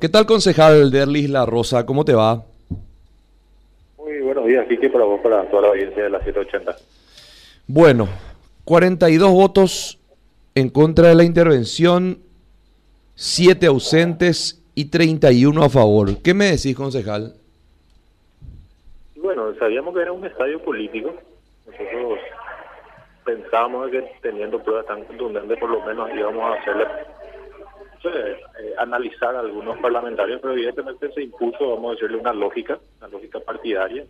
¿Qué tal, concejal Derlis La Rosa? ¿Cómo te va? Muy buenos días, Kiki, para vos, para toda la audiencia de la 780. Bueno, 42 votos en contra de la intervención, 7 ausentes y 31 a favor. ¿Qué me decís, concejal? Bueno, sabíamos que era un estadio político. Nosotros pensábamos que teniendo pruebas tan contundentes, por lo menos íbamos a hacerle eh, analizar algunos parlamentarios, pero evidentemente se impuso, vamos a decirle, una lógica, una lógica partidaria,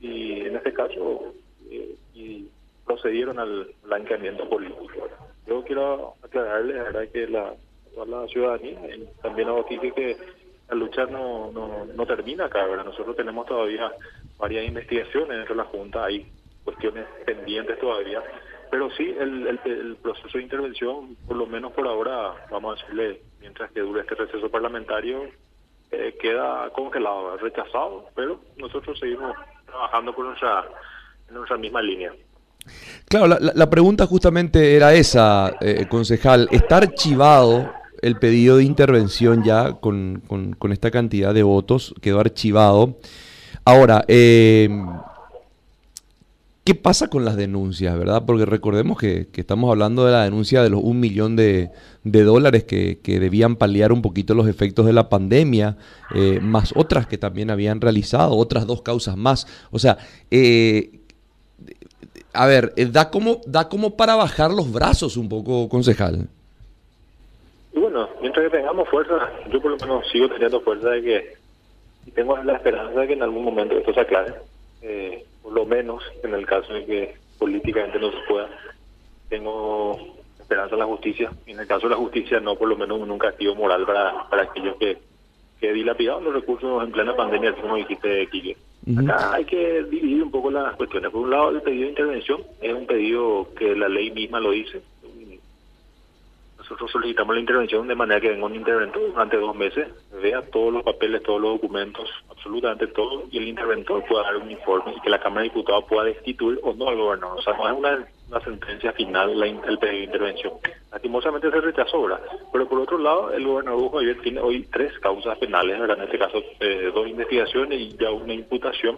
y en este caso eh, y procedieron al blanqueamiento político. Yo quiero aclararles, la verdad, que la, ciudadanía, también a aquí que la lucha no, no, no termina acá, ¿verdad? Nosotros tenemos todavía varias investigaciones dentro de la Junta, hay cuestiones pendientes todavía pero sí, el, el, proceso de intervención, por lo menos por ahora, vamos a decirle, mientras que dure este receso parlamentario, eh, queda congelado, rechazado, pero nosotros seguimos trabajando por nuestra, en nuestra misma línea. Claro, la, la pregunta justamente era esa, eh, concejal. ¿Está archivado el pedido de intervención ya con, con, con esta cantidad de votos? Quedó archivado. Ahora, eh, ¿Qué pasa con las denuncias, verdad? Porque recordemos que, estamos hablando de la denuncia de los un millón de, dólares que, debían paliar un poquito los efectos de la pandemia, eh, más otras que también habían realizado, otras dos causas más. O sea, eh, a ver, eh, da como, da como para bajar los brazos un poco, concejal. Y bueno, mientras que tengamos fuerza, yo por lo menos sigo teniendo fuerza de que, y tengo la esperanza de que en algún momento esto se aclare. Eh, por lo menos en el caso de que políticamente no se pueda, tengo esperanza en la justicia. Y en el caso de la justicia, no por lo menos un castigo moral para, para aquellos que, que dilapidaron los recursos en plena pandemia, como dijiste, Kike. Acá hay que dividir un poco las cuestiones. Por un lado, el pedido de intervención es un pedido que la ley misma lo dice, nosotros solicitamos la intervención de manera que venga un interventor durante dos meses, vea todos los papeles, todos los documentos, absolutamente todo, y el interventor pueda dar un informe y que la Cámara de Diputados pueda destituir o no al gobernador. O sea, no es una, sentencia final la, el pedido de intervención. Lastimosamente se rechazó, ¿verdad? Pero por otro lado, el gobernador Javier tiene hoy tres causas penales. En este caso, eh, dos investigaciones y ya una imputación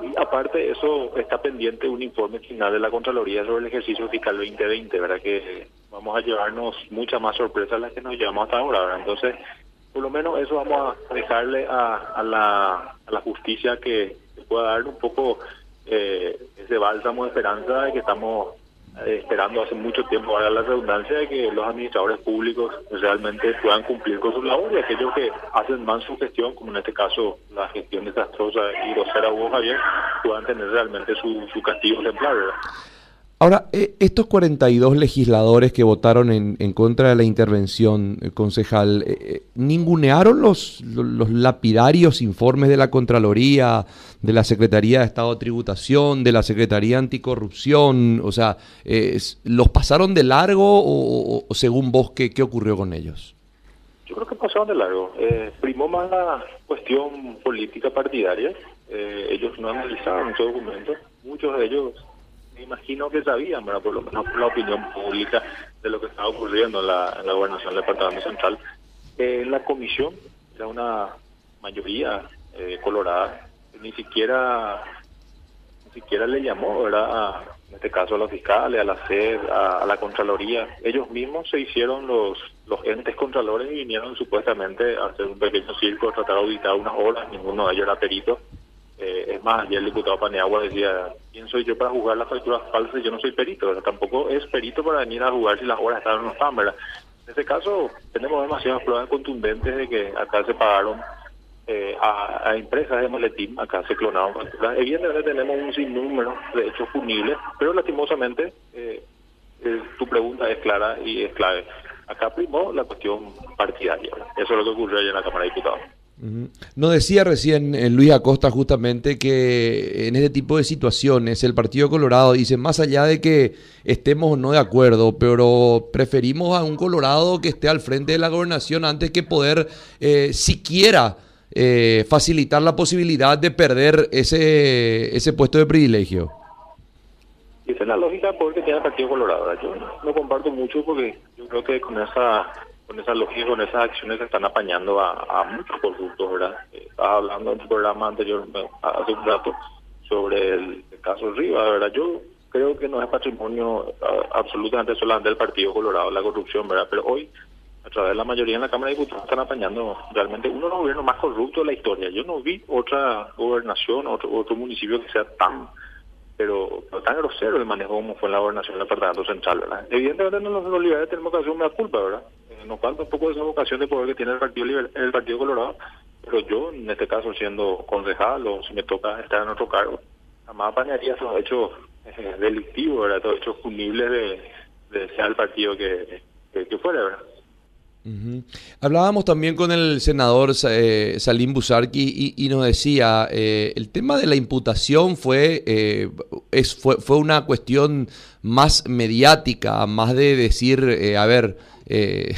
y aparte eso está pendiente un informe final de la Contraloría sobre el ejercicio fiscal 2020, ¿verdad? Que vamos a llevarnos muchas más sorpresas las que nos llevamos hasta ahora, ¿verdad? Entonces, por lo menos eso vamos a dejarle a, a, la, a la justicia que, pueda dar un poco eh, ese bálsamo de esperanza de que estamos esperando hace mucho tiempo, ahora la redundancia de que los administradores públicos realmente puedan cumplir con su labor y aquellos que hacen mal su gestión, como en este caso la gestión desastrosa y grosera Hugo Javier, puedan tener realmente su, castigo ejemplar. Ahora, eh, estos 42 legisladores que votaron en, en contra de la intervención, eh, concejal, eh, ¿ningunearon los, los, lapidarios informes de la Contraloría, de la Secretaría de Estado de Tributación, de la Secretaría Anticorrupción? O sea, ¿los pasaron de largo o, según vos qué, qué ocurrió con ellos? Yo creo que pasaron de largo. primó más la cuestión política partidaria. ellos no analizaron muchos documentos. Muchos de ellos me imagino que sabían, por lo menos por la opinión pública de lo que estaba ocurriendo en la, gobernación del Departamento Central. en la comisión era una mayoría eh, colorada, ni siquiera ni siquiera le llamó, ¿verdad? en este caso a los fiscales, a la SED, a, la Contraloría. Ellos mismos se hicieron los, los entes contralores y vinieron supuestamente a hacer un pequeño circo, a tratar de auditar unas horas, ninguno de ellos era perito. Eh, es más, ayer el diputado Paneagua decía, ¿quién soy yo para jugar las facturas falsas? Yo no soy perito, tampoco es perito para venir a jugar si las horas están o no están. En este caso, tenemos demasiadas pruebas contundentes de que acá se pagaron eh, a, empresas de maletín, acá se clonaron facturas. Evidentemente tenemos un sinnúmero de hechos punibles, pero lastimosamente eh, tu pregunta es clara y es clave. Acá primó la cuestión partidaria. Eso es lo que ocurrió ayer en la Cámara de Diputados. No decía recién eh, Luis Acosta justamente que en este tipo de situaciones el Partido Colorado dice, más allá de que estemos no de acuerdo, pero preferimos a un Colorado que esté al frente de la gobernación antes que poder eh, siquiera eh, facilitar la posibilidad de perder ese, ese puesto de privilegio. Esa es la lógica porque tiene el Partido Colorado. Yo no comparto mucho porque yo creo que con esa con esa lógica, con esas acciones se están apañando a, muchos corruptos, ¿verdad? estaba hablando en tu programa anterior, hace un rato, sobre el, caso Rivas, ¿verdad? Yo creo que no es patrimonio absolutamente solamente del Partido Colorado la corrupción, ¿verdad? Pero hoy, a través de la mayoría en la Cámara de Diputados, están apañando realmente uno de los gobiernos más corruptos de la historia. Yo no vi otra gobernación, otro, otro municipio que sea tan pero, tan grosero el manejo como fue en la gobernación del Departamento Central, ¿verdad? Evidentemente no, los, liberales tenemos que hacer una culpa, ¿verdad? Eh, nos falta un poco de esa vocación de poder que tiene el Partido el Partido Colorado, pero yo, en este caso, siendo concejal o si me toca estar en otro cargo, jamás apañaría esos hechos eh, delictivos, ¿verdad? Esos hechos punibles de, de sea el partido que, que, fuera, ¿verdad? Hablábamos también con el senador eh, Salim Busarki y, nos decía, eh, el tema de la imputación fue, eh, es, fue, fue, una cuestión más mediática, más de decir, a ver, eh,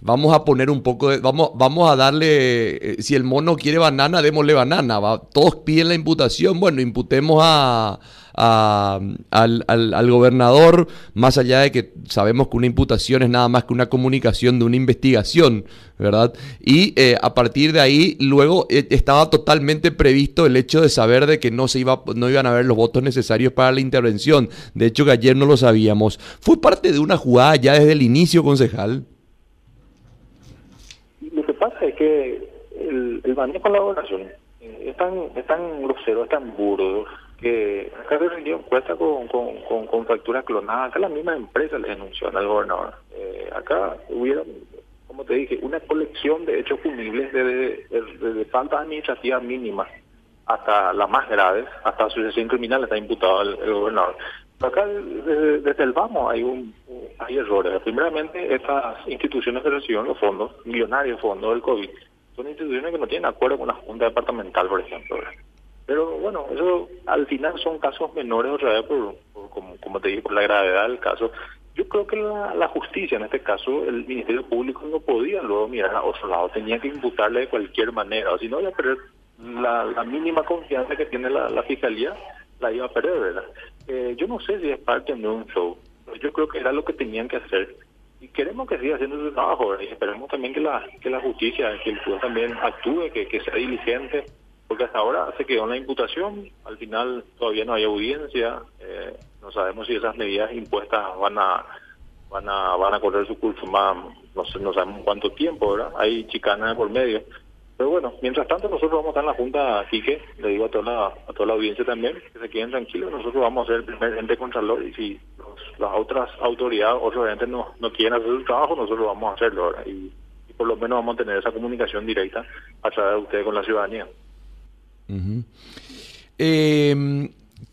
vamos a poner un poco de, vamos, vamos a darle, si el mono quiere banana, démosle banana, todos piden la imputación, bueno, imputemos a al, al, gobernador, más allá de que sabemos que una imputación es nada más que una comunicación de una investigación, ¿verdad? Y eh, a partir de ahí, luego eh, estaba totalmente previsto el hecho de saber de que no, se iba, no iban a haber los votos necesarios para la intervención. De hecho, que ayer no lo sabíamos. ¿Fue parte de una jugada ya desde el inicio, concejal? Que el, el manejo de la gobernación es tan, es tan grosero, es tan burdo, que acá se rindió encuesta con, con, con, facturas clonadas, acá la misma empresa le denunció al gobernador. Eh, acá hubiera, como te dije, una colección de hechos punibles desde de, de, faltas administrativas mínimas hasta las más graves, hasta asociación criminal está imputado el, gobernador. Acá desde, el vamos hay un hay errores. Primeramente, estas instituciones que reciben los fondos, millonarios fondos del COVID, son instituciones que no tienen acuerdo con la Junta Departamental, por ejemplo. Pero bueno, eso al final son casos menores otra vez, por, como, como te digo, por la gravedad del caso. Yo creo que la, justicia, en este caso, el Ministerio Público no podía luego mirar a otro lado, tenía que imputarle de cualquier manera, o si no iba a perder la, mínima confianza que tiene la, Fiscalía, la iba a perder, ¿verdad? Eh, yo no sé si es parte de un show, yo creo que era lo que tenían que hacer y queremos que siga haciendo su trabajo y esperemos también que la que la justicia que el juez también actúe que, que sea diligente porque hasta ahora se quedó en la imputación, al final todavía no hay audiencia, eh, no sabemos si esas medidas impuestas van a van a van a correr su curso más, no, sé, no sabemos cuánto tiempo, ¿verdad? Hay chicanas por medio. Pero bueno, mientras tanto nosotros vamos a estar en la Junta Quique, le digo a toda la, a toda la audiencia también, que se queden tranquilos, nosotros vamos a ser el primer ente contralor y si las otras autoridades, otros entes no, no quieren hacer su trabajo, nosotros vamos a hacerlo, Y, y por lo menos vamos a tener esa comunicación directa a través de ustedes con la ciudadanía.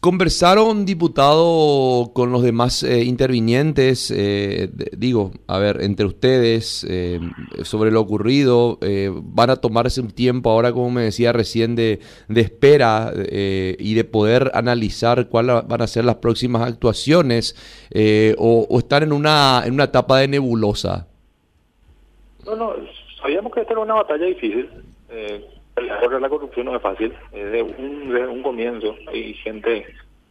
¿Conversaron, diputado, con los demás eh, intervinientes, eh, digo, a ver, entre ustedes, em, sobre lo ocurrido? Eh, ¿Van a tomarse un tiempo ahora, como me decía recién, de, espera y de poder analizar cuáles van a ser las próximas actuaciones? O, o, están en una, en una etapa de nebulosa? No, no, sabíamos que esta era una batalla difícil contra la corrupción no es fácil, desde un, un comienzo hay gente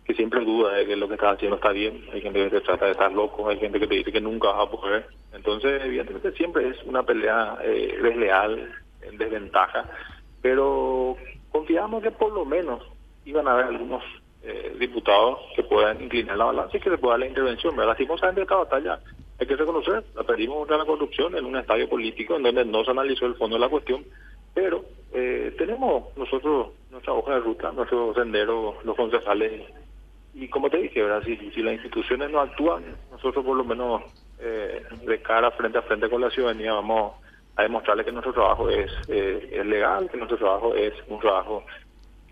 que siempre duda de que lo que está haciendo está bien, hay gente que te trata de estar loco, hay gente que te dice que nunca vas a poder. Entonces, evidentemente siempre es una pelea eh, desleal, en desventaja, pero confiamos que por lo menos iban a haber algunos eh, diputados que puedan inclinar la balanza y que se pueda la intervención. ¿verdad? Lastimosamente esta batalla hay que reconocer, la perdimos contra la corrupción en un estadio político en donde no se analizó el fondo de la cuestión, pero eh, tenemos nosotros nuestra hoja de ruta, nuestro sendero, los concejales. Y como te dije, ¿verdad? Si, las instituciones no actúan, nosotros por lo menos eh, de cara frente a frente con la ciudadanía vamos a demostrarle que nuestro trabajo es, eh, es legal, que nuestro trabajo es un trabajo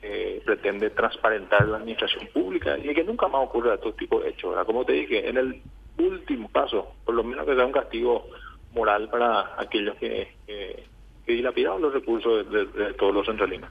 que pretende transparentar la administración pública y que nunca más ocurra todo tipo de hechos. ¿verdad? Como te dije, en el último caso, por lo menos que sea un castigo moral para aquellos que que dilapidaron los recursos de, de todos los centralinos.